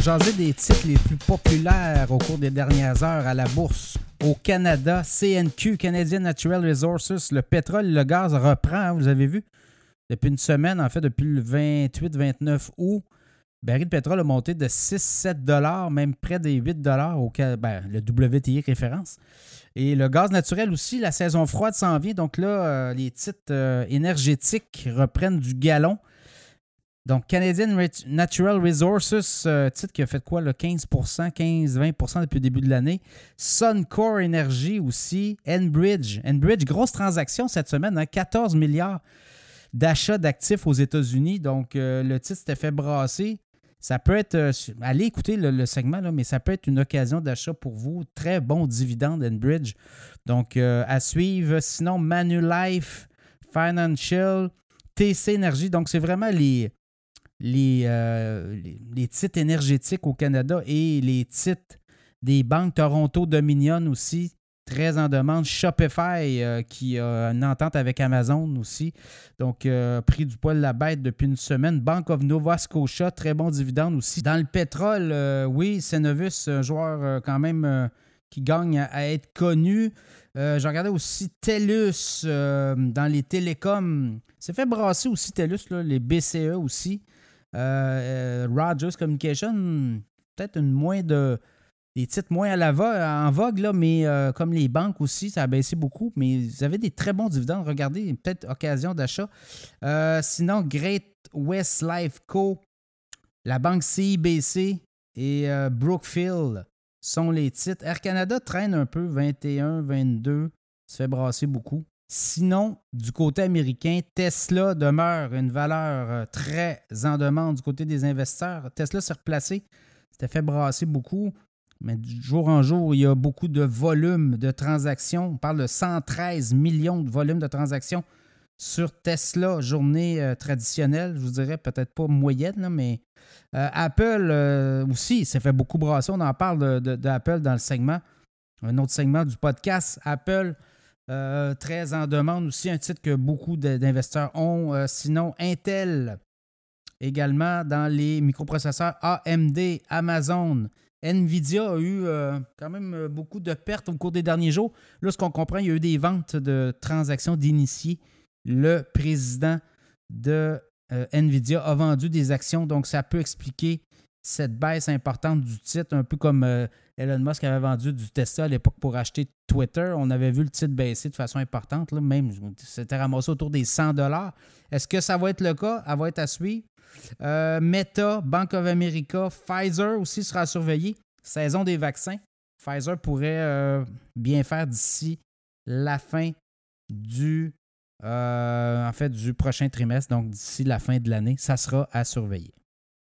jaser des titres les plus populaires au cours des dernières heures à la bourse. Au Canada, CNQ, Canadian Natural Resources, le pétrole, le gaz reprend, vous avez vu? Depuis une semaine, en fait, depuis le 28-29 août, le de pétrole a monté de 6-7 même près des 8 au ben, le WTI référence. Et le gaz naturel aussi, la saison froide s'en vient. Donc là, euh, les titres euh, énergétiques reprennent du galon. Donc, Canadian Natural Resources, euh, titre qui a fait quoi, le 15 15-20% depuis le début de l'année. Suncor Energy aussi. Enbridge. Enbridge, grosse transaction cette semaine, 14 hein, milliards d'achats d'actifs aux États-Unis. Donc, le titre s'était fait brasser. Ça peut être, euh, allez écouter le, segment, là, mais ça peut être une occasion d'achat pour vous. Très bon dividende Enbridge. Donc, euh, à suivre. Sinon, Manulife, Financial, TC Energy. Donc, c'est vraiment les, euh, les, titres énergétiques au Canada et les titres des banques Toronto Dominion aussi très en demande. Shopify, euh, qui a une entente avec Amazon aussi. Donc, euh, prix du poil de la bête depuis une semaine. Bank of Nova Scotia, très bon dividende aussi. Dans le pétrole, euh, oui, Cenovus, un joueur quand même qui gagne à, être connu. J'ai regardé aussi TELUS dans les télécoms. C'est fait brasser aussi TELUS, les BCE aussi. Rogers Communication, peut-être une moins de des titres moins à la en vogue, mais euh, comme les banques aussi, ça a baissé beaucoup, mais vous avez des très bons dividendes. Regardez, peut-être occasion d'achat. Euh, sinon, Great West Life Co., la banque CIBC et euh, Brookfield sont les titres. Air Canada traîne un peu, 21, 22, se fait brasser beaucoup. Sinon, du côté américain, Tesla demeure une valeur très en demande du côté des investisseurs. Tesla s'est replacé, s'était fait brasser beaucoup. Mais du jour en jour, il y a beaucoup de volume de transactions. On parle de 113 millions de volumes de transactions sur Tesla, journée euh, traditionnelle, je vous dirais peut-être pas moyenne, mais euh, Apple euh, aussi, ça fait beaucoup brasser. On en parle d'Apple dans le segment, un autre segment du podcast. Apple, très en demande aussi, un titre que beaucoup d'investeurs ont. sinon, Intel, également dans les microprocesseurs AMD, Amazon, Nvidia a eu quand même beaucoup de pertes au cours des derniers jours. Là, ce qu'on comprend, il y a eu des ventes de transactions d'initiés. Le président de euh, Nvidia a vendu des actions, donc ça peut expliquer cette baisse importante du titre, un peu comme Elon Musk avait vendu du Tesla à l'époque pour acheter Twitter. On avait vu le titre baisser de façon importante, là, même c'était ramassé autour des 100 dollars. Est-ce que ça va être le cas? Elle va être à suivre. Euh, Meta, Bank of America, Pfizer aussi sera surveillé. Saison des vaccins. Pfizer pourrait euh, bien faire d'ici la fin du, euh, en fait, du prochain trimestre, donc d'ici la fin de l'année. Ça sera à surveiller.